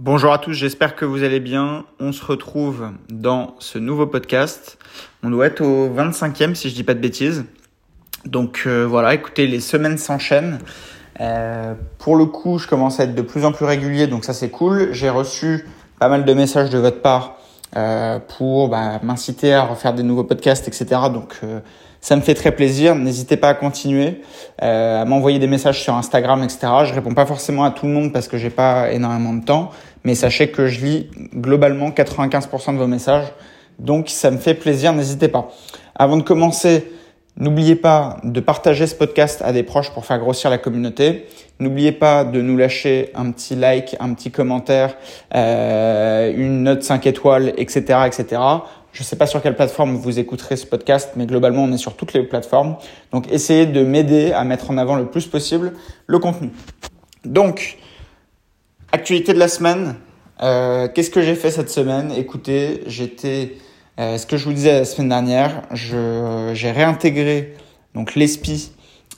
Bonjour à tous, j'espère que vous allez bien. On se retrouve dans ce nouveau podcast. On doit être au 25e si je dis pas de bêtises. Donc euh, voilà, écoutez, les semaines s'enchaînent. Euh, pour le coup, je commence à être de plus en plus régulier, donc ça c'est cool. J'ai reçu pas mal de messages de votre part euh, pour bah, m'inciter à refaire des nouveaux podcasts, etc. Donc euh, ça me fait très plaisir. N'hésitez pas à continuer, euh, à m'envoyer des messages sur Instagram, etc. Je réponds pas forcément à tout le monde parce que j'ai pas énormément de temps, mais sachez que je lis globalement 95% de vos messages. Donc ça me fait plaisir, n'hésitez pas. Avant de commencer, n'oubliez pas de partager ce podcast à des proches pour faire grossir la communauté. N'oubliez pas de nous lâcher un petit like, un petit commentaire, euh, une note 5 étoiles, etc., etc. Je ne sais pas sur quelle plateforme vous écouterez ce podcast, mais globalement, on est sur toutes les plateformes. Donc, essayez de m'aider à mettre en avant le plus possible le contenu. Donc, actualité de la semaine. Euh, Qu'est-ce que j'ai fait cette semaine? Écoutez, j'étais, euh, ce que je vous disais la semaine dernière, j'ai réintégré donc l'ESPI,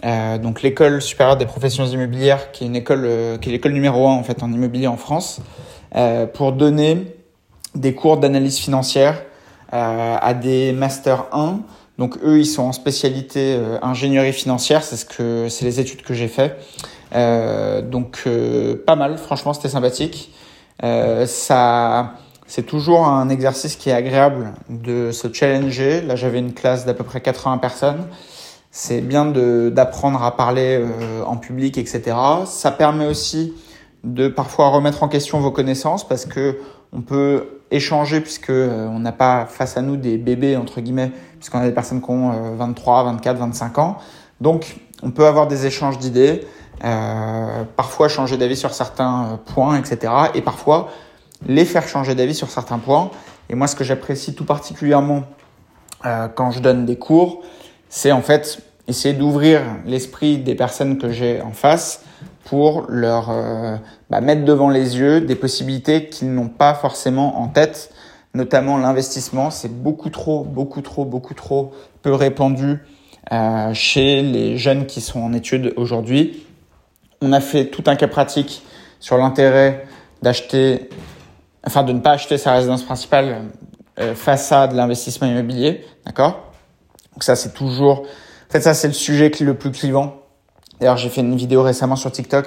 euh, donc l'école supérieure des professions immobilières, qui est une école, qui est l'école numéro un en fait en immobilier en France, pour donner des cours d'analyse financière à des master 1. Donc eux, ils sont en spécialité euh, ingénierie financière, c'est ce que c'est les études que j'ai fait. Euh, donc pas mal, franchement, c'était sympathique. ça, c'est toujours un exercice qui est agréable de se challenger. Là, j'avais une classe d'à peu près 80 personnes. C'est bien d'apprendre à parler en public, etc. Ça permet aussi de parfois remettre en question vos connaissances parce que on peut échanger puisque euh, on n'a pas face à nous des bébés entre guillemets puisqu'on a des personnes qui ont 23, 24, 25 ans. Donc on peut avoir des échanges d'idées, euh, parfois changer d'avis sur certains euh, points, etc. Et parfois les faire changer d'avis sur certains points. Et moi ce que j'apprécie tout particulièrement euh, quand je donne des cours, c'est en fait essayer d'ouvrir l'esprit des personnes que j'ai en face pour leur bah, mettre devant les yeux des possibilités qu'ils n'ont pas forcément en tête, notamment l'investissement. C'est beaucoup trop, beaucoup trop, beaucoup trop peu répandu euh, chez les jeunes qui sont en études aujourd'hui. On a fait tout un cas pratique sur l'intérêt d'acheter, enfin de ne pas acheter sa résidence principale euh, face à de l'investissement immobilier, d'accord? Donc ça c'est toujours, en fait ça c'est le sujet le plus clivant D'ailleurs, j'ai fait une vidéo récemment sur TikTok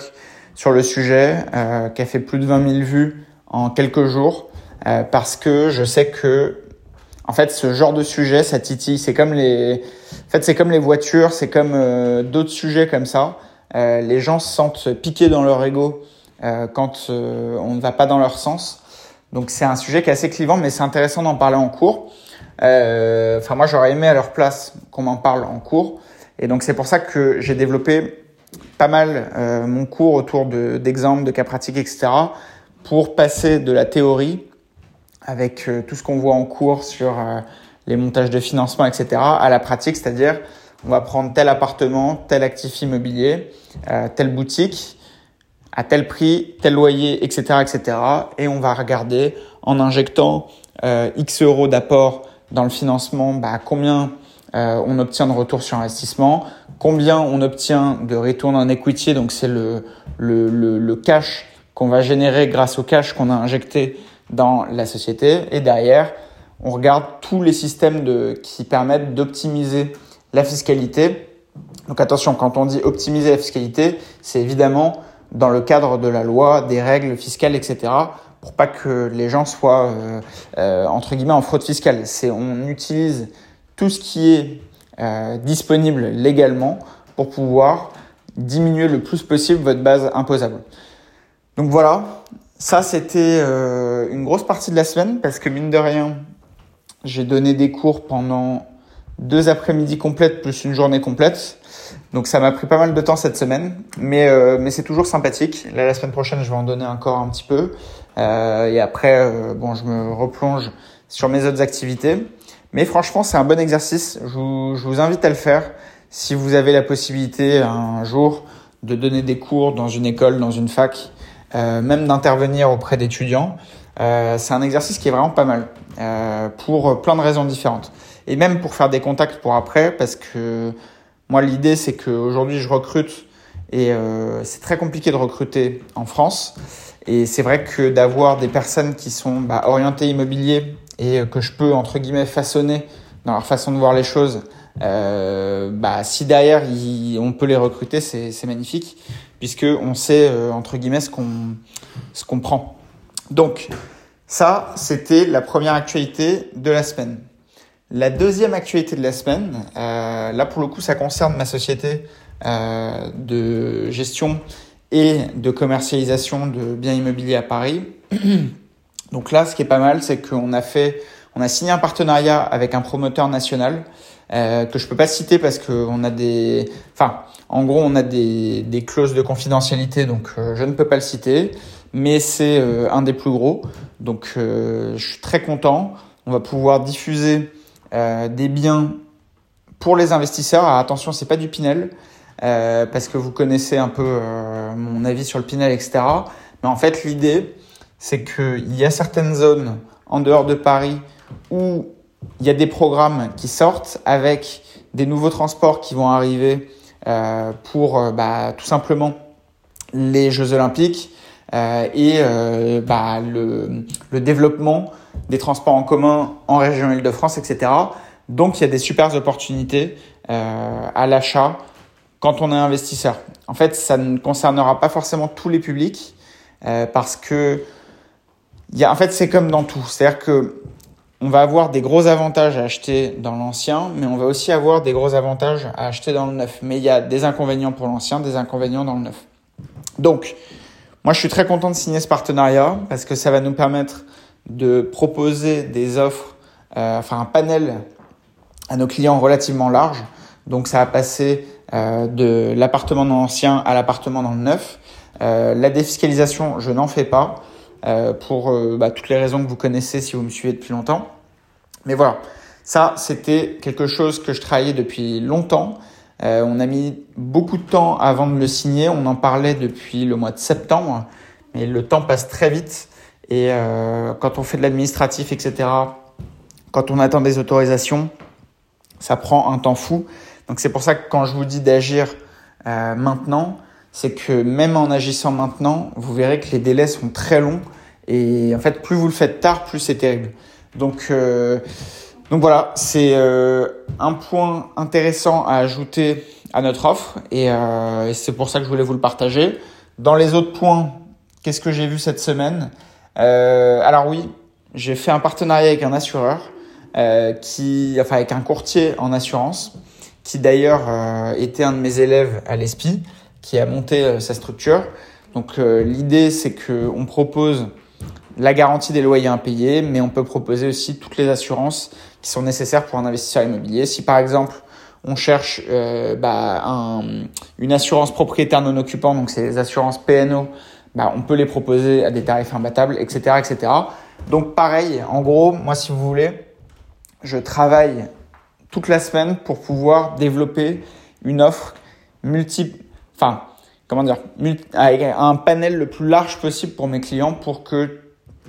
sur le sujet euh, qui a fait plus de 20 000 vues en quelques jours euh, parce que je sais que en fait ce genre de sujet ça titille. C'est comme les, en fait c'est comme les voitures, c'est comme euh, d'autres sujets comme ça. Euh, les gens se sentent piqués dans leur ego euh, quand on ne va pas dans leur sens. Donc c'est un sujet qui est assez clivant, mais c'est intéressant d'en parler en cours. Enfin moi j'aurais aimé à leur place qu'on m'en parle en cours. Et donc c'est pour ça que j'ai développé pas mal euh, mon cours autour d'exemples, de, cas pratiques, etc. pour passer de la théorie avec euh, tout ce qu'on voit en cours sur euh, les montages de financement, etc. à la pratique, c'est-à-dire on va prendre tel appartement, tel actif immobilier, telle boutique à tel prix, tel loyer, etc., etc. Et on va regarder en injectant X euros d'apport dans le financement, bah, combien euh, on obtient de retour sur investissement, combien on obtient de retour en equity, donc c'est le, le, le, le, cash qu'on va générer grâce au cash qu'on a injecté dans la société, et derrière, on regarde tous les systèmes de, qui permettent d'optimiser la fiscalité. Donc attention, quand on dit optimiser la fiscalité, c'est évidemment dans le cadre de la loi, des règles fiscales, etc., pour pas que les gens soient euh, euh, entre guillemets en fraude fiscale. C'est on utilise tout ce qui est euh, disponible légalement pour pouvoir diminuer le plus possible votre base imposable. Donc voilà, ça c'était euh, une grosse partie de la semaine parce que mine de rien, j'ai donné des cours pendant deux après-midi complètes plus une journée complète. Donc ça m'a pris pas mal de temps cette semaine, mais euh, mais c'est toujours sympathique. Là la semaine prochaine, je vais en donner encore un petit peu, et après bon, je me replonge sur mes autres activités. Mais franchement, c'est un bon exercice. Je vous, invite à le faire si vous avez la possibilité un jour de donner des cours dans une école, dans une fac, euh, même d'intervenir auprès d'étudiants. Euh, c'est un exercice qui est vraiment pas mal euh, pour plein de raisons différentes. Et même pour faire des contacts pour après, parce que moi, l'idée, c'est qu'aujourd'hui, je recrute et c'est très compliqué de recruter en France. Et c'est vrai que d'avoir des personnes qui sont bah, orientées immobilier et que je peux, entre guillemets, façonner dans leur façon de voir les choses, euh, bah, si derrière on peut les recruter, c'est magnifique, puisque on sait, euh, entre guillemets, ce qu'on ce qu'on prend. Donc, ça, c'était la première actualité de la semaine. La deuxième actualité de la semaine, euh, là pour le coup, ça concerne ma société euh, de gestion et de commercialisation de biens immobiliers à Paris. Donc là, ce qui est pas mal, c'est qu'on a fait, on a signé un partenariat avec un promoteur national euh, que je peux pas citer parce qu'on a des, enfin, en gros, on a des, clauses de confidentialité, donc euh, je ne peux pas le citer, mais c'est euh, un des plus gros. Donc, je suis très content. On va pouvoir diffuser des biens pour les investisseurs. Alors, attention, c'est pas du Pinel parce que vous connaissez un peu mon avis sur le Pinel, etc. Mais en fait, l'idée, c'est qu'il y a certaines zones en dehors de Paris où il y a des programmes qui sortent avec des nouveaux transports qui vont arriver euh, pour bah, tout simplement les Jeux Olympiques euh, et euh, bah, le, développement des transports en commun en région Île-de-France, etc. Donc il y a des super opportunités euh, à l'achat quand on est investisseur. En fait, ça ne concernera pas forcément tous les publics euh, parce que y a, en fait, c'est comme dans tout. C'est-à-dire que on va avoir des gros avantages à acheter dans l'ancien, mais on va aussi avoir des gros avantages à acheter dans le neuf. Mais il y a des inconvénients pour l'ancien, des inconvénients dans le neuf. Donc, moi, je suis très content de signer ce partenariat parce que ça va nous permettre de proposer des offres, euh, enfin un panel à nos clients relativement large. Donc, ça va passer euh, de l'appartement dans l'ancien à l'appartement dans le neuf. Euh, la défiscalisation, je n'en fais pas pour euh, bah, toutes les raisons que vous connaissez si vous me suivez depuis longtemps. Mais voilà, ça, c'était quelque chose que je travaillais depuis longtemps. Euh, on a mis beaucoup de temps avant de le signer. On en parlait depuis le mois de septembre, mais le temps passe très vite. Et euh, quand on fait de l'administratif, etc., quand on attend des autorisations, ça prend un temps fou. Donc c'est pour ça que quand je vous dis d'agir euh, maintenant, c'est que même en agissant maintenant, vous verrez que les délais sont très longs. Et en fait, plus vous le faites tard, plus c'est terrible. Donc, euh, donc voilà, c'est euh, un point intéressant à ajouter à notre offre. Et, euh, et c'est pour ça que je voulais vous le partager. Dans les autres points, qu'est-ce que j'ai vu cette semaine? Euh, Alors oui, j'ai fait un partenariat avec un assureur, qui, enfin avec un courtier en assurance, qui d'ailleurs était un de mes élèves à l'ESPI qui a monté euh, sa structure. Donc euh, l'idée c'est que on propose la garantie des loyers impayés, mais on peut proposer aussi toutes les assurances qui sont nécessaires pour un investisseur immobilier. Si par exemple on cherche euh, bah, un, une assurance propriétaire non occupant, donc c'est les assurances PNO, bah, on peut les proposer à des tarifs imbattables, etc., etc. Donc pareil, en gros, moi si vous voulez, je travaille toute la semaine pour pouvoir développer une offre multiple comment dire, un panel le plus large possible pour mes clients pour que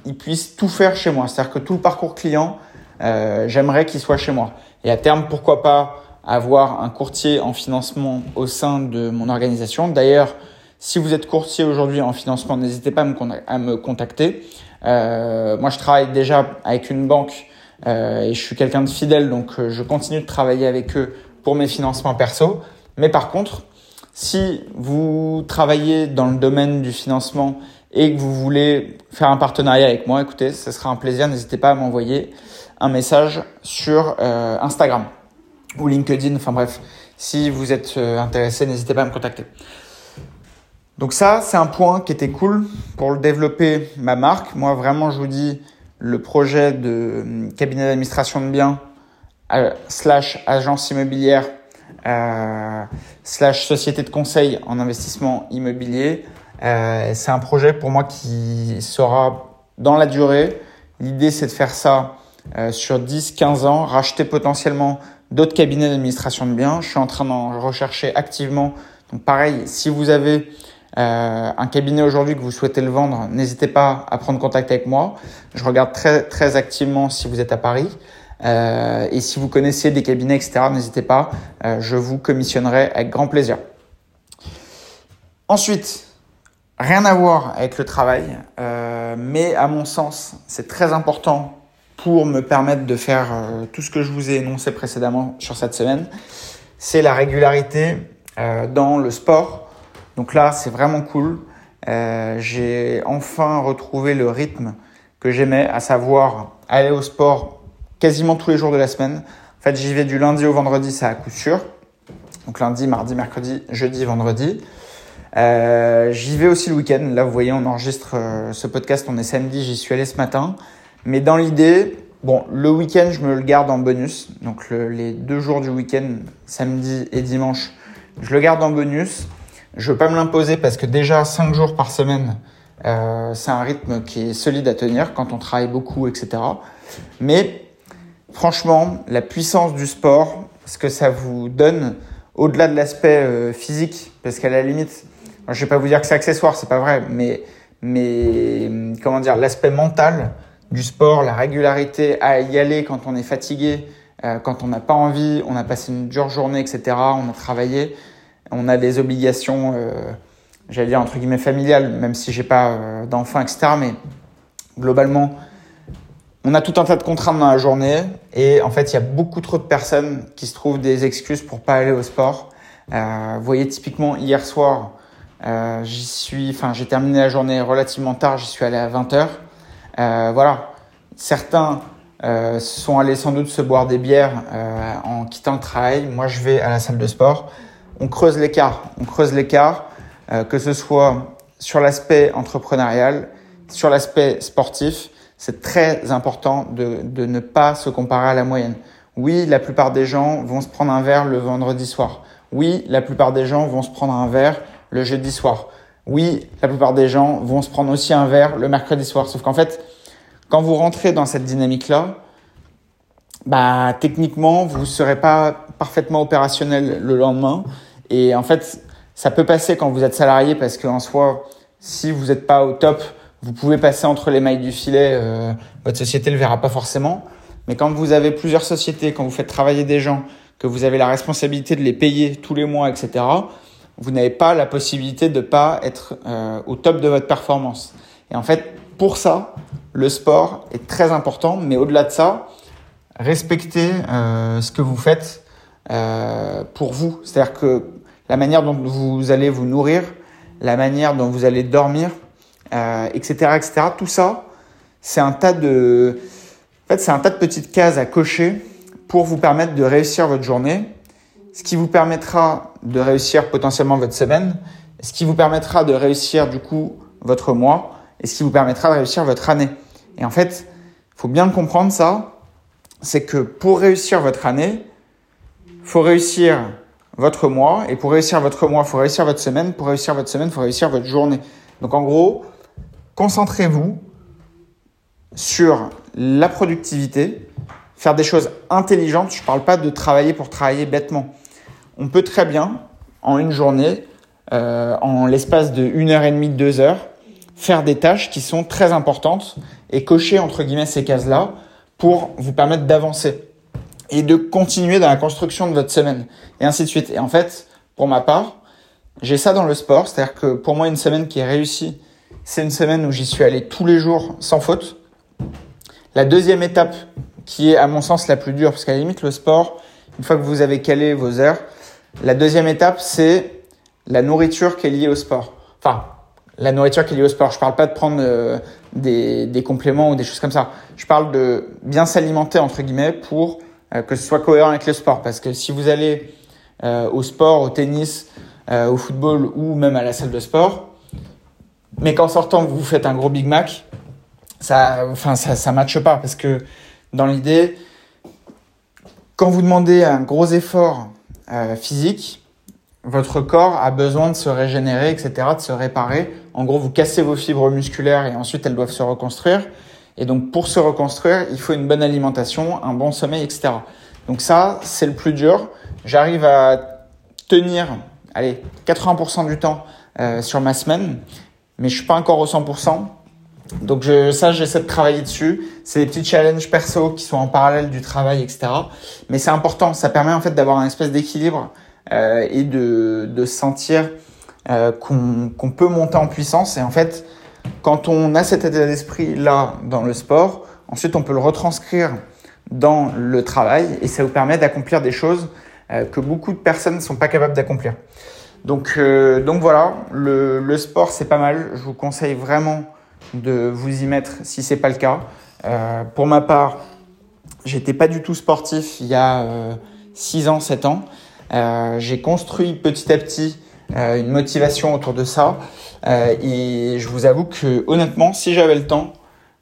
ils puissent tout faire chez moi. C'est-à-dire que tout le parcours client, euh, j'aimerais qu'il soit chez moi. Et à terme, pourquoi pas avoir un courtier en financement au sein de mon organisation. D'ailleurs, si vous êtes courtier aujourd'hui en financement, n'hésitez pas à me, contacter. Euh, moi, je travaille déjà avec une banque euh, et je suis quelqu'un de fidèle, donc je continue de travailler avec eux pour mes financements perso. Mais par contre, si vous travaillez dans le domaine du financement et que vous voulez faire un partenariat avec moi, écoutez, ce sera un plaisir. N'hésitez pas à m'envoyer un message sur euh, Instagram ou LinkedIn. Enfin bref, si vous êtes euh, intéressé, n'hésitez pas à me contacter. Donc ça, c'est un point qui était cool pour développer ma marque. Moi, vraiment, je vous dis, le projet de euh, cabinet d'administration de biens slash agence immobilière euh, slash société de conseil en investissement immobilier. Euh, c'est un projet pour moi qui sera dans la durée. L'idée, c'est de faire ça euh, sur 10-15 ans, racheter potentiellement d'autres cabinets d'administration de biens. Je suis en train d'en rechercher activement. Donc pareil, si vous avez euh, un cabinet aujourd'hui que vous souhaitez le vendre, n'hésitez pas à prendre contact avec moi. Je regarde très très activement si vous êtes à Paris. Euh, et si vous connaissez des cabinets, etc., n'hésitez pas, euh, je vous commissionnerai avec grand plaisir. Ensuite, rien à voir avec le travail, euh, mais à mon sens, c'est très important pour me permettre de faire tout ce que je vous ai énoncé précédemment sur cette semaine. C'est la régularité dans le sport. Donc là, c'est vraiment cool. J'ai enfin retrouvé le rythme que j'aimais, à savoir aller au sport quasiment tous les jours de la semaine. En fait, j'y vais du lundi au vendredi, ça à coup sûr. Donc lundi, mardi, mercredi, jeudi, vendredi. Euh, j'y vais aussi le week-end. Là, vous voyez, on enregistre euh, ce podcast, on est samedi, j'y suis allé ce matin. Mais dans l'idée, bon, le week-end, je me le garde en bonus. Donc les deux jours du week-end, samedi et dimanche, je le garde en bonus. Je veux pas me l'imposer parce que déjà cinq jours par semaine, euh, c'est un rythme qui est solide à tenir quand on travaille beaucoup, etc. Mais franchement, la puissance du sport, ce que ça vous donne, au-delà de l'aspect euh, physique, parce qu'à la limite, je vais pas vous dire que c'est accessoire, c'est pas vrai, mais, mais comment dire, l'aspect mental du sport, la régularité à y aller quand on est fatigué, euh, quand on n'a pas envie, on a passé une dure journée, etc. On a travaillé, on a des obligations, euh, j'allais dire entre guillemets familiales, même si j'ai pas d'enfants, etc. Mais globalement, on a tout un tas de contraintes dans la journée et en fait, il y a beaucoup trop de personnes qui se trouvent des excuses pour pas aller au sport. Euh, vous voyez, typiquement hier soir, euh, j'y suis, enfin, j'ai terminé la journée relativement tard, j'y suis allé à 20h. Euh, voilà. Certains sont allés sans doute se boire des bières en quittant le travail. Moi, je vais à la salle de sport. On creuse l'écart. On creuse l'écart, que ce soit sur l'aspect entrepreneurial, sur l'aspect sportif. C'est très important de, de ne pas se comparer à la moyenne. Oui, la plupart des gens vont se prendre un verre le vendredi soir. Oui, la plupart des gens vont se prendre un verre le jeudi soir. Oui, la plupart des gens vont se prendre aussi un verre le mercredi soir. Sauf qu'en fait, quand vous rentrez dans cette dynamique-là, bah, techniquement, vous ne serez pas parfaitement opérationnel le lendemain. Et en fait, ça peut passer quand vous êtes salarié parce qu'en soi, si vous n'êtes pas au top, vous pouvez passer entre les mailles du filet. Euh, votre société ne le verra pas forcément. Mais quand vous avez plusieurs sociétés, quand vous faites travailler des gens, que vous avez la responsabilité de les payer tous les mois, etc., vous n'avez pas la possibilité de pas être euh, au top de votre performance. Et en fait, pour ça, le sport est très important. Mais au-delà de ça, respectez euh, ce que vous faites euh, pour vous. C'est-à-dire que la manière dont vous allez vous nourrir, la manière dont vous allez dormir, etc., etc. Tout ça, c'est un tas de, en fait, c'est un tas de petites cases à cocher pour vous permettre de réussir votre journée ce qui vous permettra de réussir potentiellement votre semaine, ce qui vous permettra de réussir du coup votre mois et ce qui vous permettra de réussir votre année. Et en fait, faut bien comprendre ça, c'est que pour réussir votre année, faut réussir votre mois et pour réussir votre mois, faut réussir votre semaine, pour réussir votre semaine, faut réussir votre journée. Donc en gros, concentrez-vous sur la productivité, faire des choses intelligentes. Je ne parle pas de travailler pour travailler bêtement on peut très bien, en une journée, euh, en l'espace de une heure et demie, deux heures, faire des tâches qui sont très importantes et cocher entre guillemets ces cases-là pour vous permettre d'avancer et de continuer dans la construction de votre semaine et ainsi de suite. Et en fait, pour ma part, j'ai ça dans le sport, c'est-à-dire que pour moi, une semaine qui est réussie, c'est une semaine où j'y suis allé tous les jours sans faute. La deuxième étape, qui est à mon sens la plus dure, parce qu'à la limite, le sport, une fois que vous avez calé vos heures, la deuxième étape, c'est la nourriture qui est liée au sport. Enfin, la nourriture qui est liée au sport. Je parle pas de prendre euh, des, des, compléments ou des choses comme ça. Je parle de bien s'alimenter entre guillemets pour euh, que ce soit cohérent avec le sport. Parce que si vous allez euh, au sport, au tennis, au football ou même à la salle de sport, mais qu'en sortant vous faites un gros Big Mac, ça, enfin ça, ça matche pas parce que dans l'idée, quand vous demandez un gros effort euh, physique, votre corps a besoin de se régénérer, etc., de se réparer. En gros, vous cassez vos fibres musculaires et ensuite elles doivent se reconstruire. Et donc, pour se reconstruire, il faut une bonne alimentation, un bon sommeil, etc. Donc ça, c'est le plus dur. J'arrive à tenir, allez, 80% du temps euh, sur ma semaine, mais je suis pas encore au 100%. Donc ça, j'essaie de travailler dessus. C'est des petits challenges perso qui sont en parallèle du travail, etc. Mais c'est important. Ça permet en fait d'avoir un espèce d'équilibre euh, et de, de sentir euh, qu'on peut monter en puissance. Et en fait, quand on a cet état d'esprit là dans le sport, ensuite on peut le retranscrire dans le travail et ça vous permet d'accomplir des choses euh, que beaucoup de personnes ne sont pas capables d'accomplir. Donc, euh, donc voilà, le, sport c'est pas mal. Je vous conseille vraiment de vous y mettre si c'est pas le cas. Euh, pour ma part, j'étais pas du tout sportif il y a 6 ans, 7 ans. J'ai construit petit à petit une motivation autour de ça. et je vous avoue que honnêtement, si j'avais le temps,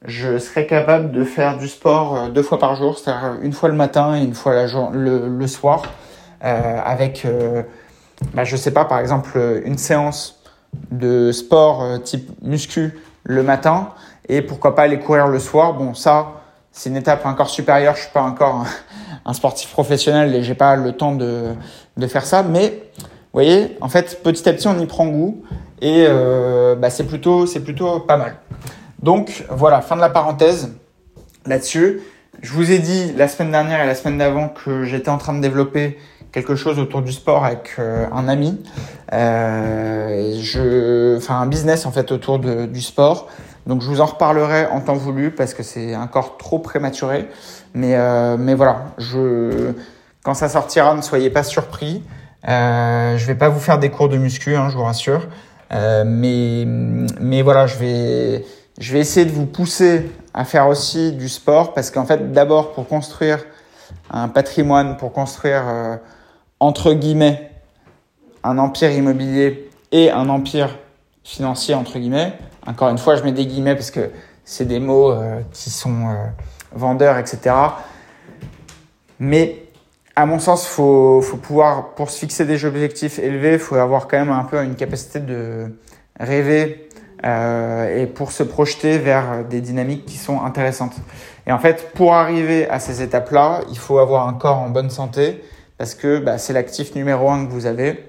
je serais capable de faire du sport euh, deux fois par jour, c'est-à-dire une fois le matin et une fois le, le soir, euh, avec, euh, bah, je sais pas, par exemple, une séance de sport euh, type muscu le matin et pourquoi pas aller courir le soir. Bon, ça, c'est une étape encore supérieure. Je suis pas encore un sportif professionnel et j'ai pas le temps de, de faire ça, mais vous voyez, en fait, petit à petit, on y prend goût et euh, bah, c'est plutôt, c'est plutôt pas mal. Donc voilà, fin de la parenthèse là-dessus. Je vous ai dit la semaine dernière et la semaine d'avant que j'étais en train de développer quelque chose autour du sport avec euh, un ami. Euh, je, enfin un business en fait autour de, du sport. Donc je vous en reparlerai en temps voulu parce que c'est encore trop prématuré. Mais euh, mais voilà, je quand ça sortira, ne soyez pas surpris. Euh, je vais pas vous faire des cours de muscu, hein, je vous rassure. Euh, mais mais voilà, je vais je vais essayer de vous pousser à faire aussi du sport parce qu'en fait, d'abord pour construire un patrimoine, pour construire euh, entre guillemets un empire immobilier et un empire financier entre guillemets. Encore une fois, je mets des guillemets parce que c'est des mots euh, qui sont euh, vendeurs, etc. Mais à mon sens, faut, faut pouvoir, pour se fixer des objectifs élevés, il faut avoir quand même un peu une capacité de rêver euh, et pour se projeter vers des dynamiques qui sont intéressantes. Et en fait, pour arriver à ces étapes-là, il faut avoir un corps en bonne santé parce que bah, c'est l'actif numéro un que vous avez.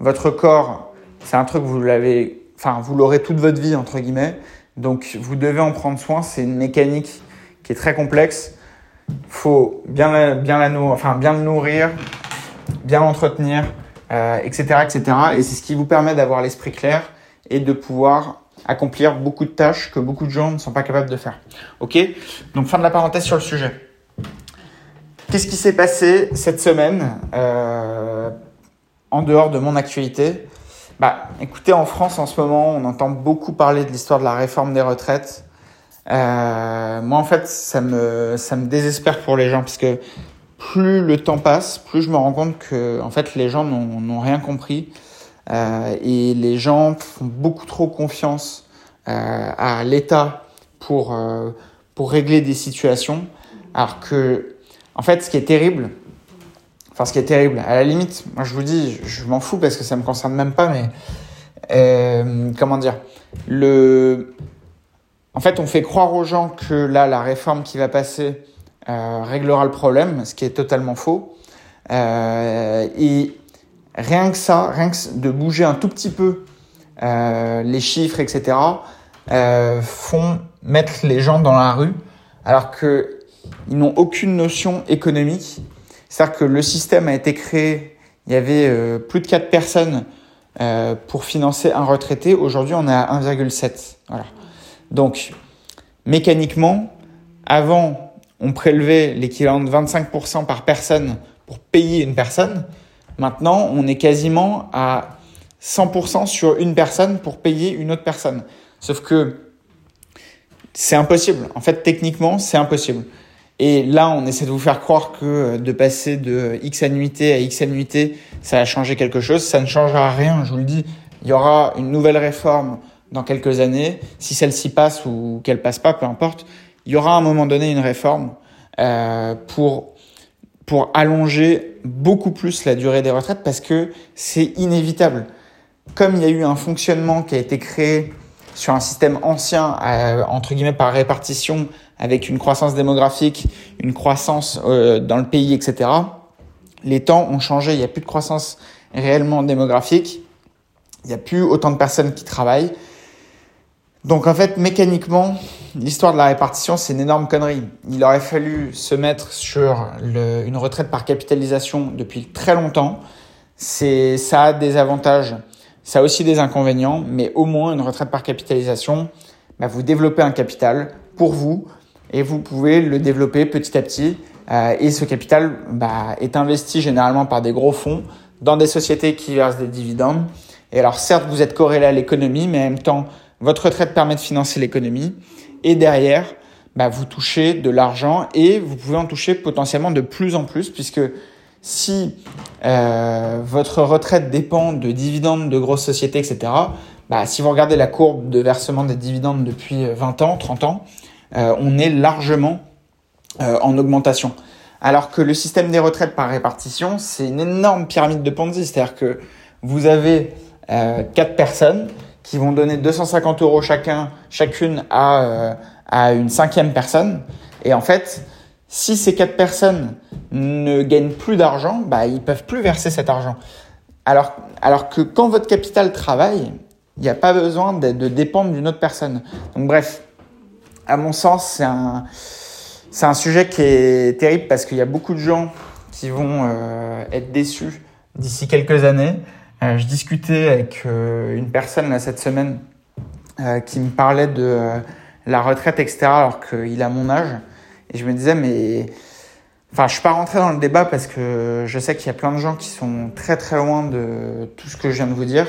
Votre corps, c'est un truc vous l'avez, enfin vous l'aurez toute votre vie entre guillemets. Donc vous devez en prendre soin. C'est une mécanique qui est très complexe. Faut bien bien la enfin bien le nourrir, bien l'entretenir, euh, etc., etc. Et c'est ce qui vous permet d'avoir l'esprit clair et de pouvoir accomplir beaucoup de tâches que beaucoup de gens ne sont pas capables de faire. Ok? Donc fin de la parenthèse sur le sujet. Qu'est-ce qui s'est passé cette semaine euh, en dehors de mon actualité? Bah, écoutez, en France en ce moment, on entend beaucoup parler de l'histoire de la réforme des retraites. Euh, moi, en fait, ça me ça me désespère pour les gens parce que plus le temps passe, plus je me rends compte que en fait les gens n'ont rien compris euh, et les gens font beaucoup trop confiance euh, à l'État pour, euh, pour régler des situations. Alors que, en fait, ce qui est terrible, enfin, ce qui est terrible, à la limite, moi je vous dis, je, m'en fous parce que ça me concerne même pas, mais euh, comment dire, le, en fait, on fait croire aux gens que là, la réforme qui va passer euh, réglera le problème, ce qui est totalement faux. Euh, et rien que ça, rien que de bouger un tout petit peu les chiffres, etc., font mettre les gens dans la rue, alors que ils n'ont aucune notion économique. C'est-à-dire que le système a été créé, il y avait euh, plus de 4 personnes euh, pour financer un retraité. Aujourd'hui, on est à 1,7. Voilà. Donc, mécaniquement, avant, on prélevait l'équivalent de 25% par personne pour payer une personne. Maintenant, on est quasiment à 100% sur une personne pour payer une autre personne. Sauf que c'est impossible. En fait, techniquement, c'est impossible. Et là, on essaie de vous faire croire que de passer de X annuité à X annuité, ça a changé quelque chose. Ça ne changera rien, je vous le dis. Il y aura une nouvelle réforme dans quelques années. Si celle-ci passe ou qu'elle passe pas, peu importe. Il y aura à un moment donné une réforme euh, pour pour allonger beaucoup plus la durée des retraites parce que c'est inévitable. Comme il y a eu un fonctionnement qui a été créé sur un système ancien, euh, entre guillemets par répartition, avec une croissance démographique, une croissance euh, dans le pays, etc., les temps ont changé. Il n'y a plus de croissance réellement démographique. Il n'y a plus autant de personnes qui travaillent. Donc en fait, mécaniquement, l'histoire de la répartition, c'est une énorme connerie. Il aurait fallu se mettre sur le, une retraite par capitalisation depuis très longtemps. C'est, ça a des avantages ça a aussi des inconvénients, mais au moins une retraite par capitalisation, bah, vous développez un capital pour vous et vous pouvez le développer petit à petit. Euh, et ce capital bah, est investi généralement par des gros fonds dans des sociétés qui versent des dividendes. Et alors certes, vous êtes corrélé à l'économie, mais en même temps, votre retraite permet de financer l'économie. Et derrière, bah, vous touchez de l'argent et vous pouvez en toucher potentiellement de plus en plus, puisque si euh, votre retraite dépend de dividendes de grosses sociétés, etc., bah, si vous regardez la courbe de versement des dividendes depuis 20 ans, 30 ans, euh, on est largement euh, en augmentation. Alors que le système des retraites par répartition, c'est une énorme pyramide de Ponzi. C'est-à-dire que vous avez euh, quatre personnes qui vont donner 250 euros chacun, chacune à, à une cinquième personne. Et en fait, si ces quatre personnes ne gagnent plus d'argent, bah, ils peuvent plus verser cet argent. Alors, alors que quand votre capital travaille, il n'y a pas besoin de, de dépendre d'une autre personne. Donc bref, à mon sens, c'est un, c'est un sujet qui est terrible parce qu'il y a beaucoup de gens qui vont euh, être déçus d'ici quelques années. Euh, je discutais avec euh, une personne cette semaine qui me parlait de la retraite, etc. alors qu'il a mon âge. Et je me disais, mais... Enfin, je suis pas rentré dans le débat parce que je sais qu'il y a plein de gens qui sont très très loin de tout ce que je viens de vous dire.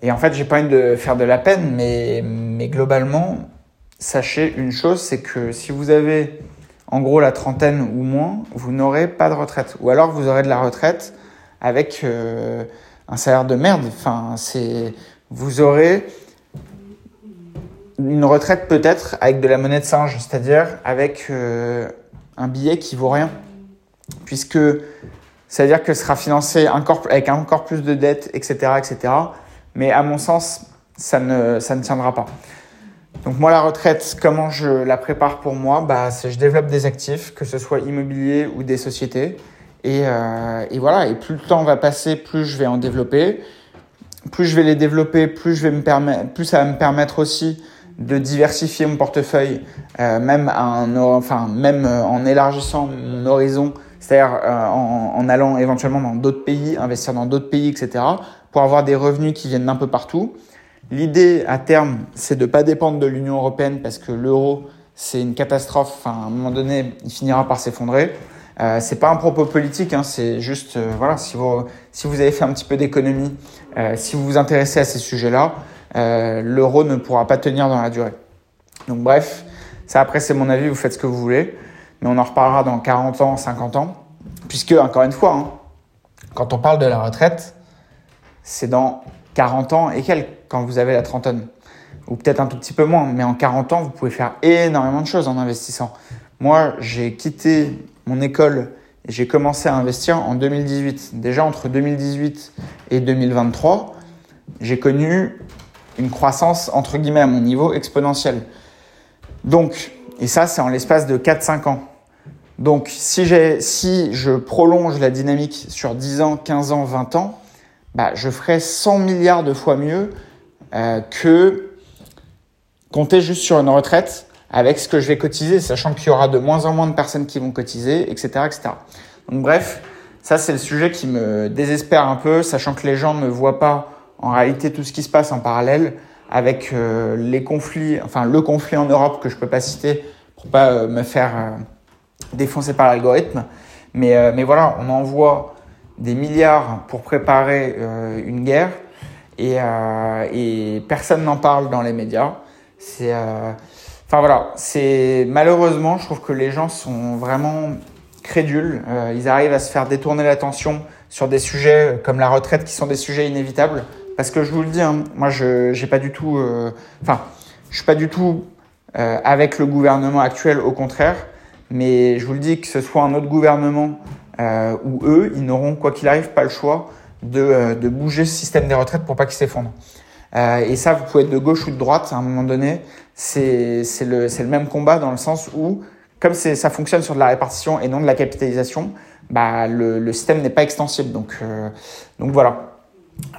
Et en fait, j'ai pas envie de faire de la peine, mais, mais globalement, sachez une chose, c'est que si vous avez en gros la trentaine ou moins, vous n'aurez pas de retraite. Ou alors vous aurez de la retraite avec euh, un salaire de merde. Enfin, vous aurez une retraite peut-être avec de la monnaie de singe, c'est-à-dire avec euh, un billet qui vaut rien, puisque c'est-à-dire que sera financé encore, avec encore plus de dettes, etc., etc. Mais à mon sens, ça ne tiendra pas. Donc moi, la retraite, comment je la prépare pour moi? Bah, C'est je développe des actifs, que ce soit immobilier ou des sociétés. Et, euh, et, voilà, et plus le temps va passer, plus je vais en développer. Plus je vais les développer, plus, je vais me permettre, plus ça va me permettre aussi de diversifier mon portefeuille, euh, même, un, enfin, même euh, en élargissant mon horizon, c'est-à-dire euh, en, en, allant éventuellement dans d'autres pays, investir dans d'autres pays, etc., pour avoir des revenus qui viennent d'un peu partout. L'idée à terme, c'est de ne pas dépendre de l'Union européenne parce que l'euro, c'est une catastrophe. À un moment donné, il finira par s'effondrer. Euh, c'est pas un propos politique, hein, c'est juste, euh, voilà, si vous, si vous avez fait un petit peu d'économie, euh, si vous vous intéressez à ces sujets-là, euh, l'euro ne pourra pas tenir dans la durée. Donc bref, ça après c'est mon avis, vous faites ce que vous voulez, mais on en reparlera dans 40 ans, 50 ans, puisque encore une fois, hein, quand on parle de la retraite, c'est dans 40 ans et quelques quand vous avez la trentaine. Ou peut-être un tout petit peu moins, mais en 40 ans, vous pouvez faire énormément de choses en investissant. Moi, j'ai quitté mon école et j'ai commencé à investir en 2018. Déjà entre 2018 et 2023, j'ai connu une croissance entre guillemets à mon niveau exponentielle. Donc, et ça c'est en l'espace de 4-5 ans. Donc si, si je prolonge la dynamique sur 10 ans, 15 ans, 20 ans, bah, je ferai 100 milliards de fois mieux euh, que compter juste sur une retraite avec ce que je vais cotiser, sachant qu'il y aura de moins en moins de personnes qui vont cotiser, etc. etc. Donc bref, ça c'est le sujet qui me désespère un peu, sachant que les gens ne voient pas en réalité tout ce qui se passe en parallèle avec euh, les conflits, enfin le conflit en Europe que je peux pas citer pour pas euh, me faire défoncer par l'algorithme. Mais, mais voilà, on envoie des milliards pour préparer euh, une guerre et, euh, et personne n'en parle dans les médias. C'est, euh, enfin voilà, c'est malheureusement, je trouve que les gens sont vraiment crédules. Ils arrivent à se faire détourner l'attention sur des sujets comme la retraite qui sont des sujets inévitables. Parce que je vous le dis, hein, moi je j'ai pas du tout, enfin, je suis pas du tout avec le gouvernement actuel, au contraire. Mais je vous le dis que ce soit un autre gouvernement euh, où eux, ils n'auront quoi qu'il arrive pas le choix de, euh, de bouger ce système des retraites pour pas qu'il s'effondre. Euh, et ça, vous pouvez être de gauche ou de droite, à un moment donné, c'est le, le même combat dans le sens où, comme ça fonctionne sur de la répartition et non de la capitalisation, bah, le, le système n'est pas extensible. Donc, euh, donc voilà.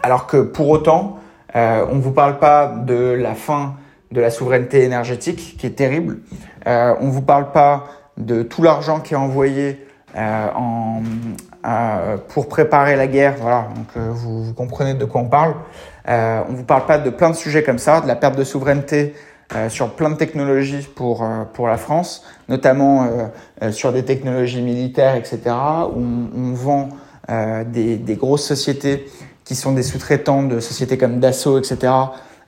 Alors que pour autant, euh, on ne vous parle pas de la fin de la souveraineté énergétique, qui est terrible. Euh, on ne vous parle pas de tout l'argent qui est envoyé euh, en, pour préparer la guerre. Voilà, donc vous, vous, comprenez de quoi on parle. on vous parle pas de plein de sujets comme ça, de la perte de souveraineté sur plein de technologies pour pour la France, notamment sur des technologies militaires, etc. Où on, on vend des, des grosses sociétés qui sont des sous-traitants de sociétés comme Dassault, etc.,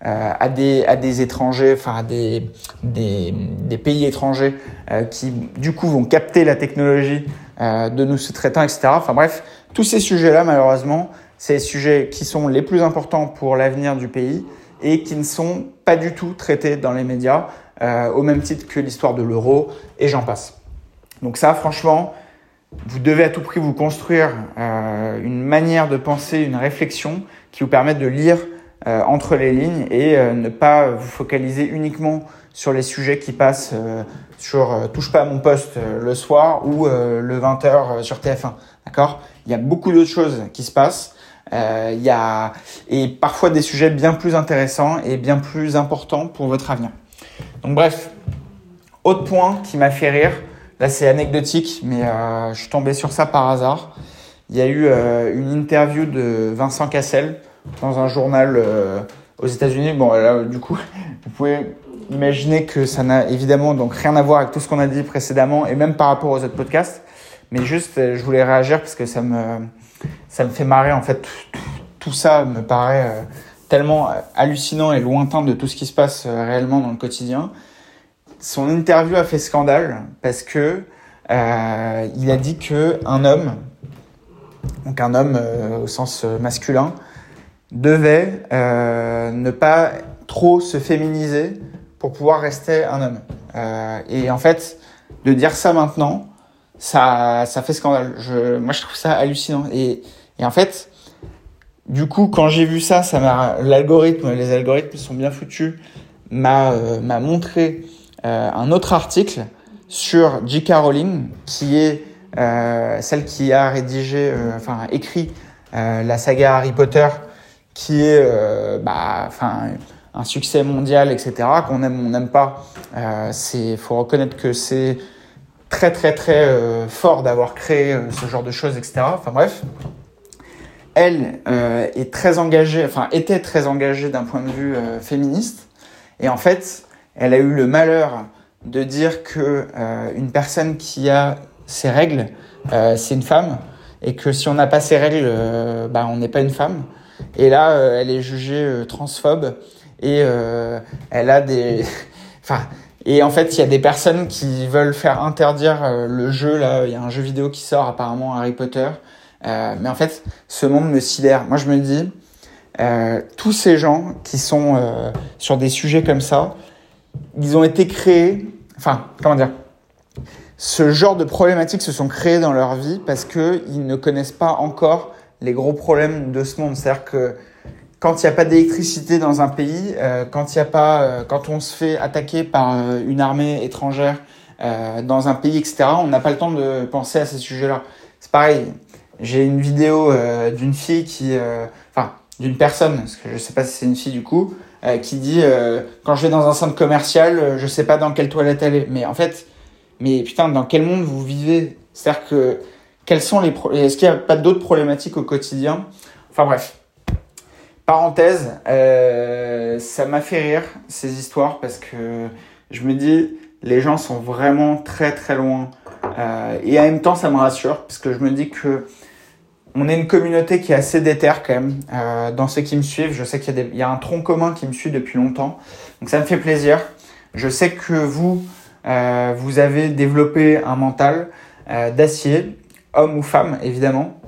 euh, à, des, à des étrangers, enfin à des, des, pays étrangers euh, qui du coup vont capter la technologie euh, de nos sous-traitants, etc. Enfin bref, tous ces sujets-là, malheureusement, c'est les sujets qui sont les plus importants pour l'avenir du pays et qui ne sont pas du tout traités dans les médias, au même titre que l'histoire de l'euro et j'en passe. Donc ça, franchement, vous devez à tout prix vous construire une manière de penser, une réflexion qui vous permette de lire euh, entre les lignes et euh, ne pas vous focaliser uniquement sur les sujets qui passent sur Touche pas à mon poste le soir ou le 20h sur TF1. D'accord? Il y a beaucoup d'autres choses qui se passent. il y a et parfois des sujets bien plus intéressants et bien plus importants pour votre avenir. Donc bref, autre point qui m'a fait rire, Là, c'est anecdotique, mais euh, je suis tombé sur ça par hasard. Il y a eu euh, une interview de Vincent Cassel dans un journal euh, aux États-Unis. Bon, là, du coup, vous pouvez imaginer que ça n'a évidemment donc rien à voir avec tout ce qu'on a dit précédemment et même par rapport aux autres podcasts. Mais juste, je voulais réagir parce que ça me, ça me fait marrer. En fait, tout, ça me paraît tellement hallucinant et lointain de tout ce qui se passe réellement dans le quotidien son interview a fait scandale parce que euh, il a dit que un homme, donc un homme euh, au sens masculin, devait euh, ne pas trop se féminiser pour pouvoir rester un homme. Euh, et en fait, de dire ça maintenant, ça, ça fait scandale. Je, moi, je trouve ça hallucinant. Et, et en fait, du coup, quand j'ai vu ça, ça m'a l'algorithme, les algorithmes sont bien foutus, m'a m'a montré euh, un autre article sur J.K. Rowling, qui est euh, celle qui a rédigé, euh, enfin écrit la saga Harry Potter, qui est bah, enfin un succès mondial, etc. Qu'on aime ou on n'aime pas, c'est faut reconnaître que c'est très très très fort d'avoir créé ce genre de choses, etc. Enfin bref, elle est très engagée, enfin était très engagée d'un point de vue féministe, et en fait elle a eu le malheur de dire que euh, une personne qui a ses règles, euh, c'est une femme, et que si on n'a pas ses règles, euh, bah, on n'est pas une femme. Et là, euh, elle est jugée euh, transphobe, et elle a des... enfin, et en fait, il y a des personnes qui veulent faire interdire le jeu, là, il y a un jeu vidéo qui sort apparemment, Harry Potter. mais en fait, ce monde me sidère. Moi, je me dis, tous ces gens qui sont sur des sujets comme ça, ils ont été créés, enfin, comment dire, ce genre de problématiques se sont créées dans leur vie parce qu'ils ne connaissent pas encore les gros problèmes de ce monde. C'est-à-dire que quand il n'y a pas d'électricité dans un pays, euh, quand il a pas, euh, quand on se fait attaquer par euh, une armée étrangère euh, dans un pays, etc., on n'a pas le temps de penser à ces sujets-là. C'est pareil. J'ai une vidéo d'une fille qui, enfin, d'une personne, parce que je sais pas si c'est une fille du coup, euh, qui dit euh, quand je vais dans un centre commercial, euh, je sais pas dans quelle toilette aller. Mais en fait, mais putain, dans quel monde vous vivez? C'est-à-dire que sont les est-ce qu'il n'y a pas d'autres problématiques au quotidien? Enfin bref. Parenthèse, ça m'a fait rire ces histoires parce que je me dis les gens sont vraiment très très loin et en même temps ça me rassure parce que je me dis que on est une communauté qui est assez déterre quand même euh, dans ceux qui me suivent. Je sais qu'il y, a un tronc commun qui me suit depuis longtemps. Donc ça me fait plaisir. Je sais que vous, euh, vous avez développé un mental euh, d'acier, homme ou femme évidemment,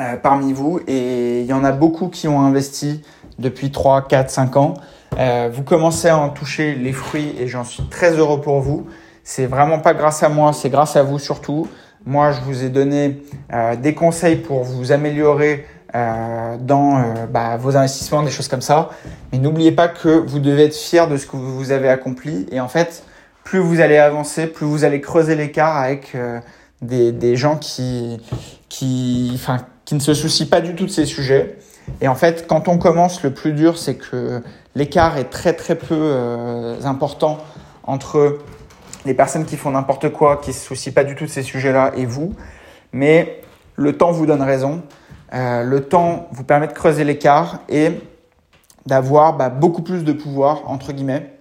euh, parmi vous. Et il y en a beaucoup qui ont investi depuis 3, 4, 5 ans. Euh, vous commencez à en toucher les fruits et j'en suis très heureux pour vous. C'est vraiment pas grâce à moi, c'est grâce à vous surtout. Moi, je vous ai donné euh, des conseils pour vous améliorer euh, dans euh, bah, vos investissements, des choses comme ça. Mais n'oubliez pas que vous devez être fier de ce que vous avez accompli. Et en fait, plus vous allez avancer, plus vous allez creuser l'écart avec euh, des, des, gens qui, qui, enfin, qui ne se soucient pas du tout de ces sujets. Et en fait, quand on commence, le plus dur, c'est que l'écart est très très peu euh, important entre les personnes qui font n'importe quoi, qui se soucient pas du tout de ces sujets-là et vous. Mais le temps vous donne raison. le temps vous permet de creuser l'écart et d'avoir bah, beaucoup plus de pouvoir, entre guillemets,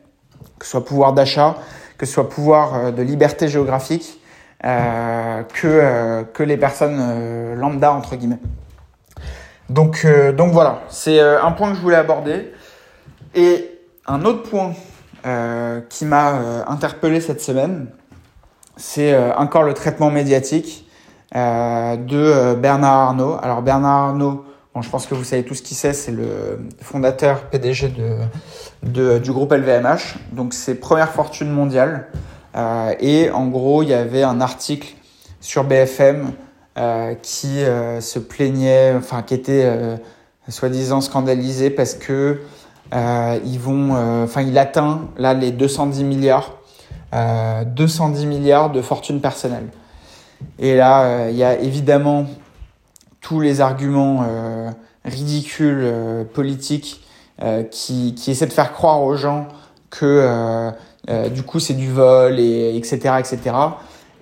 que ce soit pouvoir d'achat, que ce soit pouvoir de liberté géographique, que, que les personnes lambda, entre guillemets. Donc, donc voilà, c'est un point que je voulais aborder. Et un autre point euh, qui m'a euh, interpellé cette semaine, c'est euh, encore le traitement médiatique de Bernard Arnault. Alors Bernard Arnault, bon, je pense que vous savez tout ce qui c'est, c'est le fondateur PDG de, du groupe LVMH, donc c'est première fortune mondiale. Et en gros, il y avait un article sur BFM qui se plaignait, enfin qui était soi-disant scandalisé parce que euh, ils vont, euh, enfin, il atteint là les 210 milliards, 210 euh, milliards de fortune personnelle. Et là, il y a évidemment tous les arguments ridicules politiques qui, qui essaient de faire croire aux gens que du coup c'est du vol et etc etc.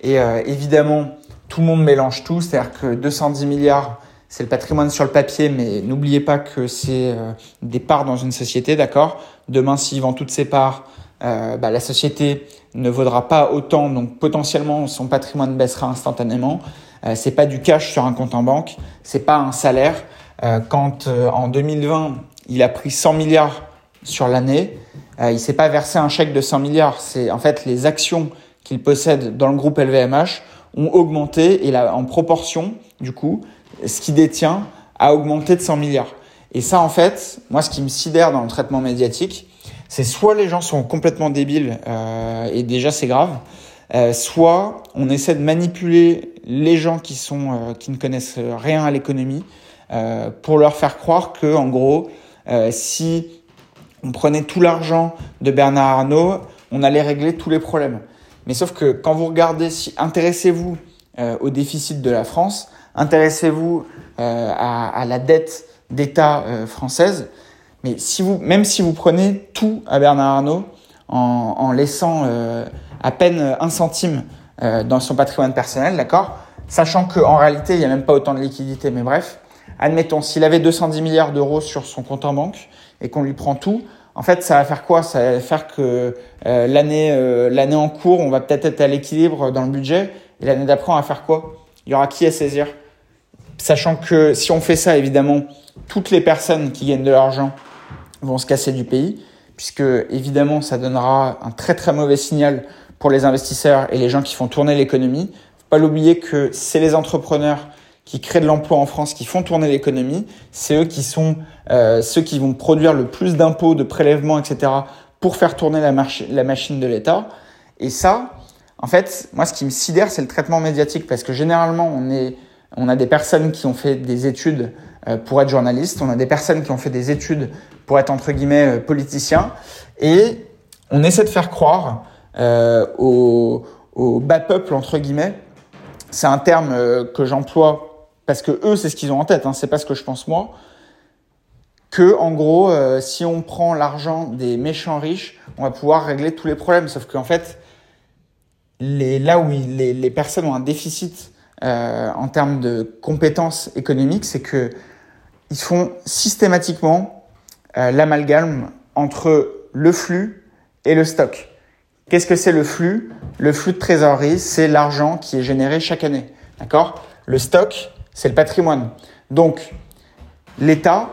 Et évidemment tout le monde mélange tout, c'est-à-dire que 210 milliards c'est le patrimoine sur le papier, mais n'oubliez pas que c'est euh, des parts dans une société, d'accord? Demain, s'il vend toutes ses parts, euh, bah, la société ne vaudra pas autant, donc potentiellement son patrimoine baissera instantanément. Euh, c'est pas du cash sur un compte en banque, c'est pas un salaire. Euh, quand en 2020 il a pris 100 milliards sur l'année, il s'est pas versé un chèque de 100 milliards. C'est en fait les actions qu'il possède dans le groupe LVMH ont augmenté et là, en proportion, du coup, ce qu'il détient a augmenté de 100 milliards. Et ça, en fait, moi, ce qui me sidère dans le traitement médiatique, c'est soit les gens sont complètement débiles, euh, et déjà c'est grave, euh, soit on essaie de manipuler les gens qui, sont, euh, qui ne connaissent rien à l'économie euh, pour leur faire croire que, en gros, euh, si on prenait tout l'argent de Bernard Arnault, on allait régler tous les problèmes. Mais sauf que quand vous regardez, si, intéressez-vous au déficit de la France, intéressez-vous euh, à, la dette d'État euh, française. Mais si vous, même si vous prenez tout à Bernard Arnault en, laissant euh, à peine un centime dans son patrimoine personnel, d'accord? Sachant qu'en réalité, il n'y a même pas autant de liquidité, mais bref, admettons, s'il avait 210 milliards d'euros sur son compte en banque et qu'on lui prend tout, en fait, ça va faire quoi? Ça va faire que euh, l'année euh, l'année en cours, on va peut-être être à l'équilibre dans le budget, et l'année d'après, on va faire quoi? Il y aura qui à saisir? Sachant que si on fait ça, évidemment, toutes les personnes qui gagnent de l'argent vont se casser du pays, puisque évidemment, ça donnera un très très mauvais signal pour les investisseurs et les gens qui font tourner l'économie. Faut pas l'oublier que c'est les entrepreneurs qui créent de l'emploi en France, qui font tourner l'économie. C'est eux qui sont euh, ceux qui vont produire le plus d'impôts, de prélèvements, etc. pour faire tourner la, la machine de l'État. Et ça, en fait, moi, ce qui me sidère, c'est le traitement médiatique, parce que généralement, on est on a des personnes qui ont fait des études euh, pour être journalistes, on a des personnes qui ont fait des études pour être entre guillemets euh, politiciens, et on essaie de faire croire euh, au, bas peuple entre guillemets. C'est un terme euh, que j'emploie parce que eux c'est ce qu'ils ont en tête, hein, c'est pas ce que je pense moi. Que en gros, si on prend l'argent des méchants riches, on va pouvoir régler tous les problèmes. Sauf qu'en fait, là où les, les personnes ont un déficit euh, en termes de compétences économiques, c'est que ils font systématiquement euh, l'amalgame entre le flux et le stock. Qu'est-ce que c'est le flux? Le flux de trésorerie, c'est l'argent qui est généré chaque année. D'accord? Le stock, c'est le patrimoine. Donc, l'État,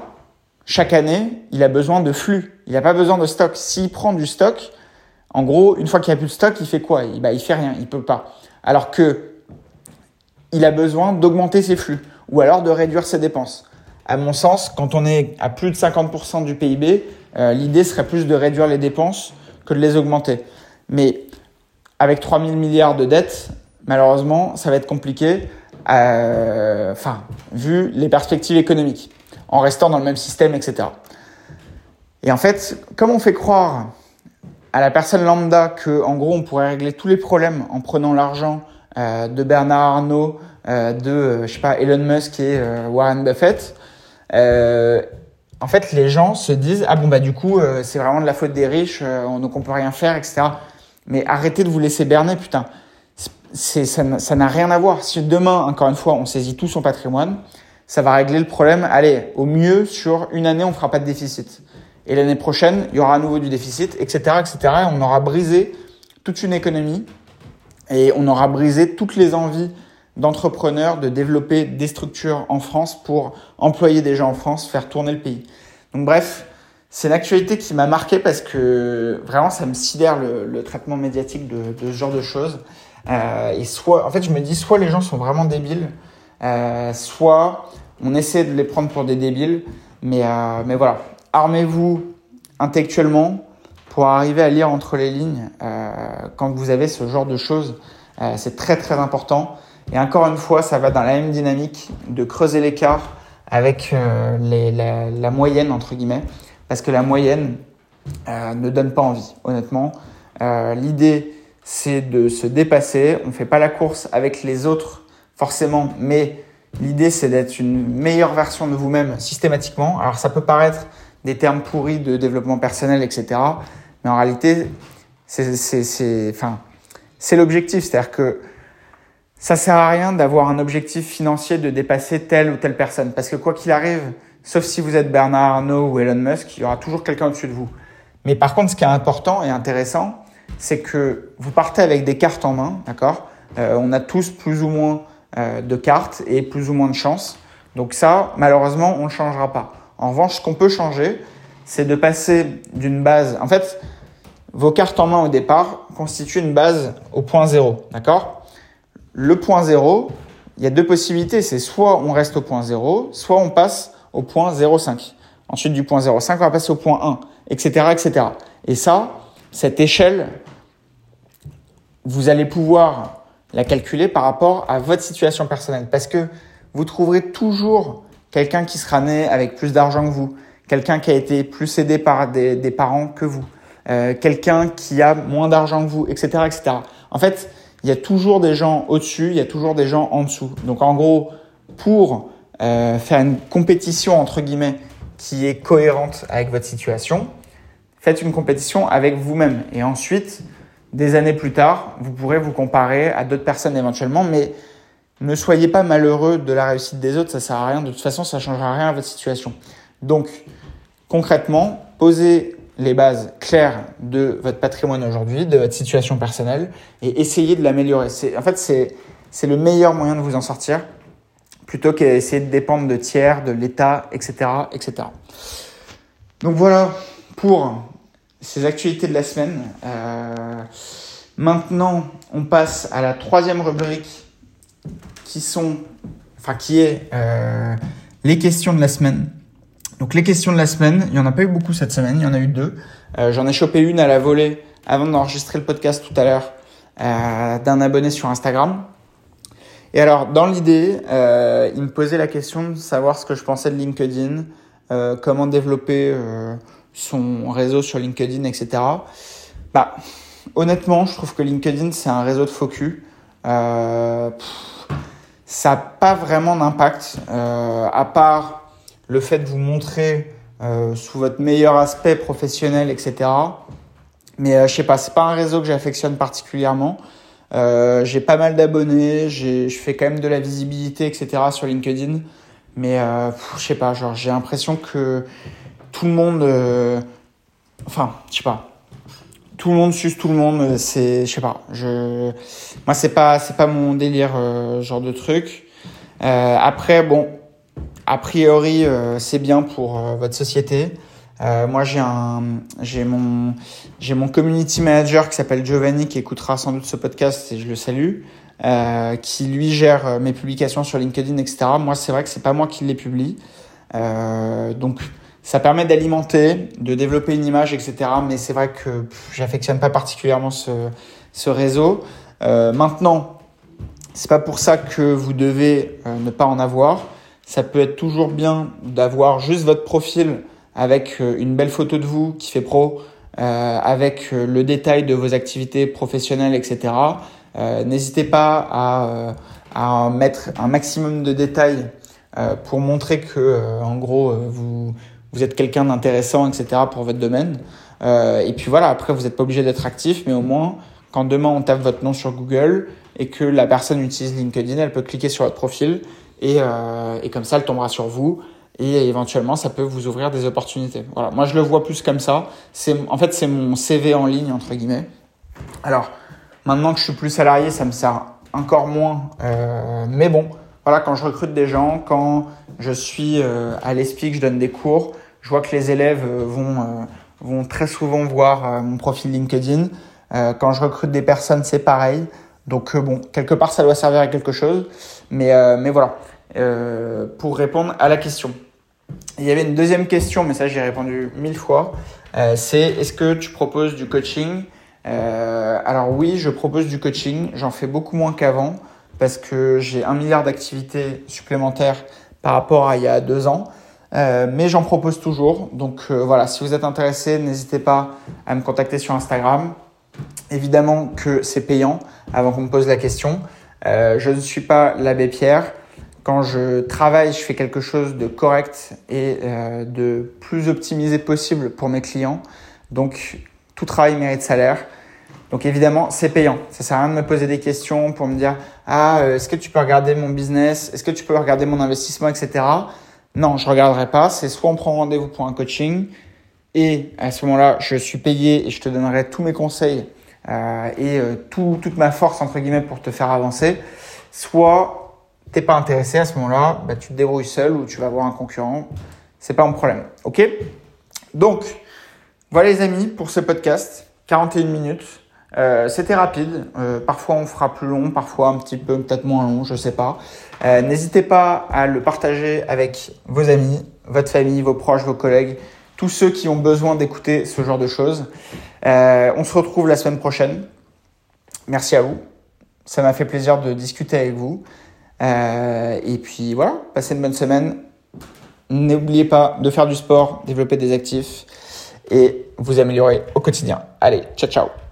chaque année, il a besoin de flux. Il n'a pas besoin de stock. S'il prend du stock, en gros, une fois qu'il n'y a plus de stock, il fait quoi? Il, bah, fait rien, il peut pas. Alors que il a besoin d'augmenter ses flux ou alors de réduire ses dépenses. À mon sens, quand on est à plus de 50% du PIB, euh, l'idée serait plus de réduire les dépenses que de les augmenter. Mais avec 3000 milliards de dettes, malheureusement, ça va être compliqué, enfin, vu les perspectives économiques, en restant dans le même système, etc. Et en fait, comme on fait croire à la personne lambda que, en gros, on pourrait régler tous les problèmes en prenant l'argent euh, de Bernard Arnault, euh, de euh, je sais pas Elon Musk et Warren Buffett. en fait, les gens se disent ah bon bah du coup c'est vraiment de la faute des riches, donc on peut rien faire, etc. Mais arrêtez de vous laisser berner, putain. C'est, ça n'a rien à voir. Si demain, encore une fois, on saisit tout son patrimoine, ça va régler le problème. Allez, au mieux, sur une année, on fera pas de déficit. Et l'année prochaine, il y aura à nouveau du déficit, etc., etc. Et on aura brisé toute une économie et on aura brisé toutes les envies d'entrepreneurs de développer des structures en France pour employer des gens en France, faire tourner le pays. Donc bref, c'est l'actualité qui m'a marqué parce que vraiment ça me sidère le, traitement médiatique de, ce genre de choses. Euh, et soit, en fait, je me dis soit les gens sont vraiment débiles, euh, soit on essaie de les prendre pour des débiles. Mais, euh, mais voilà, armez-vous intellectuellement pour arriver à lire entre les lignes quand vous avez ce genre de choses. c'est très très important. Et encore une fois, ça va dans la même dynamique de creuser l'écart avec la, moyenne, entre guillemets, parce que la moyenne ne donne pas envie, honnêtement. L'idée, c'est de se dépasser. On ne fait pas la course avec les autres forcément, mais l'idée c'est d'être une meilleure version de vous-même systématiquement. Alors ça peut paraître des termes pourris de développement personnel, etc. Mais en réalité, c'est enfin, l'objectif. C'est-à-dire que ça sert à rien d'avoir un objectif financier de dépasser telle ou telle personne. Parce que quoi qu'il arrive, sauf si vous êtes Bernard Arnault ou Elon Musk, il y aura toujours quelqu'un au-dessus de vous. Mais par contre, ce qui est important et intéressant, c'est que vous partez avec des cartes en main, d'accord euh, On a tous plus ou moins euh, de cartes et plus ou moins de chances. Donc ça, malheureusement, on ne changera pas. En revanche, ce qu'on peut changer, c'est de passer d'une base. En fait, vos cartes en main au départ constituent une base au point zéro, d'accord Le point zéro, il y a deux possibilités. C'est soit on reste au point zéro, soit on passe au point 0,5. Ensuite, du point 0,5, on va passer au point 1, etc., etc. Et ça, cette échelle, vous allez pouvoir la calculer par rapport à votre situation personnelle. Parce que vous trouverez toujours quelqu'un qui sera né avec plus d'argent que vous, quelqu'un qui a été plus aidé par des, parents que vous, euh, quelqu'un qui a moins d'argent que vous, etc., etc. En fait, il y a toujours des gens au-dessus, il y a toujours des gens en dessous. Donc en gros, pour euh, faire une compétition entre guillemets qui est cohérente avec votre situation, faites une compétition avec vous-même. Et ensuite, des années plus tard, vous pourrez vous comparer à d'autres personnes éventuellement, mais ne soyez pas malheureux de la réussite des autres, ça sert à rien. De toute façon, ça changera rien à votre situation. Donc, concrètement, posez les bases claires de votre patrimoine aujourd'hui, de votre situation personnelle, et essayez de l'améliorer. En fait, c'est le meilleur moyen de vous en sortir, plutôt qu'essayer de dépendre de tiers, de l'État, etc., etc. Donc voilà pour ces actualités de la semaine. Euh, maintenant, on passe à la troisième rubrique qui sont, enfin qui est euh, les questions de la semaine. Donc les questions de la semaine, il y en a pas eu beaucoup cette semaine, il y en a eu deux. Euh, J'en ai chopé une à la volée avant d'enregistrer le podcast tout à l'heure d'un abonné sur Instagram. Et alors dans l'idée, il me posait la question de savoir ce que je pensais de LinkedIn, comment développer son réseau sur LinkedIn, etc. Bah, honnêtement, je trouve que LinkedIn, c'est un réseau de focus. Euh, ça n'a pas vraiment d'impact, euh, à part le fait de vous montrer euh, sous votre meilleur aspect professionnel, etc. Mais je sais pas, c'est pas un réseau que j'affectionne particulièrement. J'ai pas mal d'abonnés, je fais quand même de la visibilité, etc. sur LinkedIn. Mais je sais pas, genre j'ai l'impression que tout le monde, euh, enfin, je sais pas, tout le monde suce tout le monde. C'est, je sais pas, je, moi c'est pas, c'est pas mon délire, euh, genre de truc. Euh, après, bon, a priori, c'est bien pour votre société. moi, j'ai un, j'ai mon, j'ai mon community manager qui s'appelle Giovanni qui écoutera sans doute ce podcast et je le salue. Euh, qui lui gère mes publications sur LinkedIn, etc. Moi, c'est vrai que c'est pas moi qui les publie. Euh, donc, ça permet d'alimenter, de développer une image, etc. Mais c'est vrai que j'affectionne pas particulièrement ce, ce réseau. Euh, maintenant, c'est pas pour ça que vous devez euh, ne pas en avoir. Ça peut être toujours bien d'avoir juste votre profil avec euh, une belle photo de vous qui fait pro, euh, avec le détail de vos activités professionnelles, etc. N'hésitez pas à, à mettre un maximum de détails pour montrer que, en gros, vous vous êtes quelqu'un d'intéressant, etc. pour votre domaine. Euh, et puis voilà, après, vous n'êtes pas obligé d'être actif, mais au moins, quand demain on tape votre nom sur Google et que la personne utilise LinkedIn, elle peut cliquer sur votre profil et, euh, et comme ça, elle tombera sur vous et éventuellement, ça peut vous ouvrir des opportunités. Voilà, moi je le vois plus comme ça. C'est en fait c'est mon CV en ligne entre guillemets. Alors maintenant que je suis plus salarié, ça me sert encore moins. Euh, mais bon, voilà, quand je recrute des gens, quand je suis euh, à l'ESPI, que je donne des cours, je vois que les élèves euh, vont, euh, vont très souvent voir mon profil LinkedIn. quand je recrute des personnes, c'est pareil. Donc bon, quelque part, ça doit servir à quelque chose. Mais, mais voilà, pour répondre à la question. Il y avait une deuxième question, mais ça j'ai répondu mille fois. c'est est-ce que tu proposes du coaching? Alors oui, je propose du coaching. J'en fais beaucoup moins qu'avant parce que j'ai un milliard d'activités supplémentaires par rapport à il y a deux ans. Euh, mais j'en propose toujours. Donc euh, voilà, si vous êtes intéressé, n'hésitez pas à me contacter sur Instagram. Évidemment que c'est payant avant qu'on me pose la question. Euh, je ne suis pas l'abbé Pierre. Quand je travaille, je fais quelque chose de correct et de plus optimisé possible pour mes clients. Donc tout travail mérite salaire. Donc évidemment, c'est payant. Ça sert à rien de me poser des questions pour me dire ah est-ce que tu peux regarder mon business, est-ce que tu peux regarder mon investissement, etc. Non, je regarderai pas. C'est soit on prend rendez-vous pour un coaching et à ce moment-là, je suis payé et je te donnerai tous mes conseils euh, et euh, tout, toute ma force entre guillemets pour te faire avancer. Soit t'es pas intéressé à ce moment-là, bah, tu te débrouilles seul ou tu vas voir un concurrent. C'est pas mon problème. Ok? Donc voilà les amis pour ce podcast. 41 minutes. Euh, c'était rapide. Euh, parfois on fera plus long, parfois un petit peu peut-être moins long, je sais pas. Euh, n'hésitez pas à le partager avec vos amis, votre famille, vos proches, vos collègues, tous ceux qui ont besoin d'écouter ce genre de choses. on se retrouve la semaine prochaine. Merci à vous. Ça m'a fait plaisir de discuter avec vous. et puis voilà, passez une bonne semaine. N'oubliez pas de faire du sport, développer des actifs et vous améliorer au quotidien. Allez, ciao ciao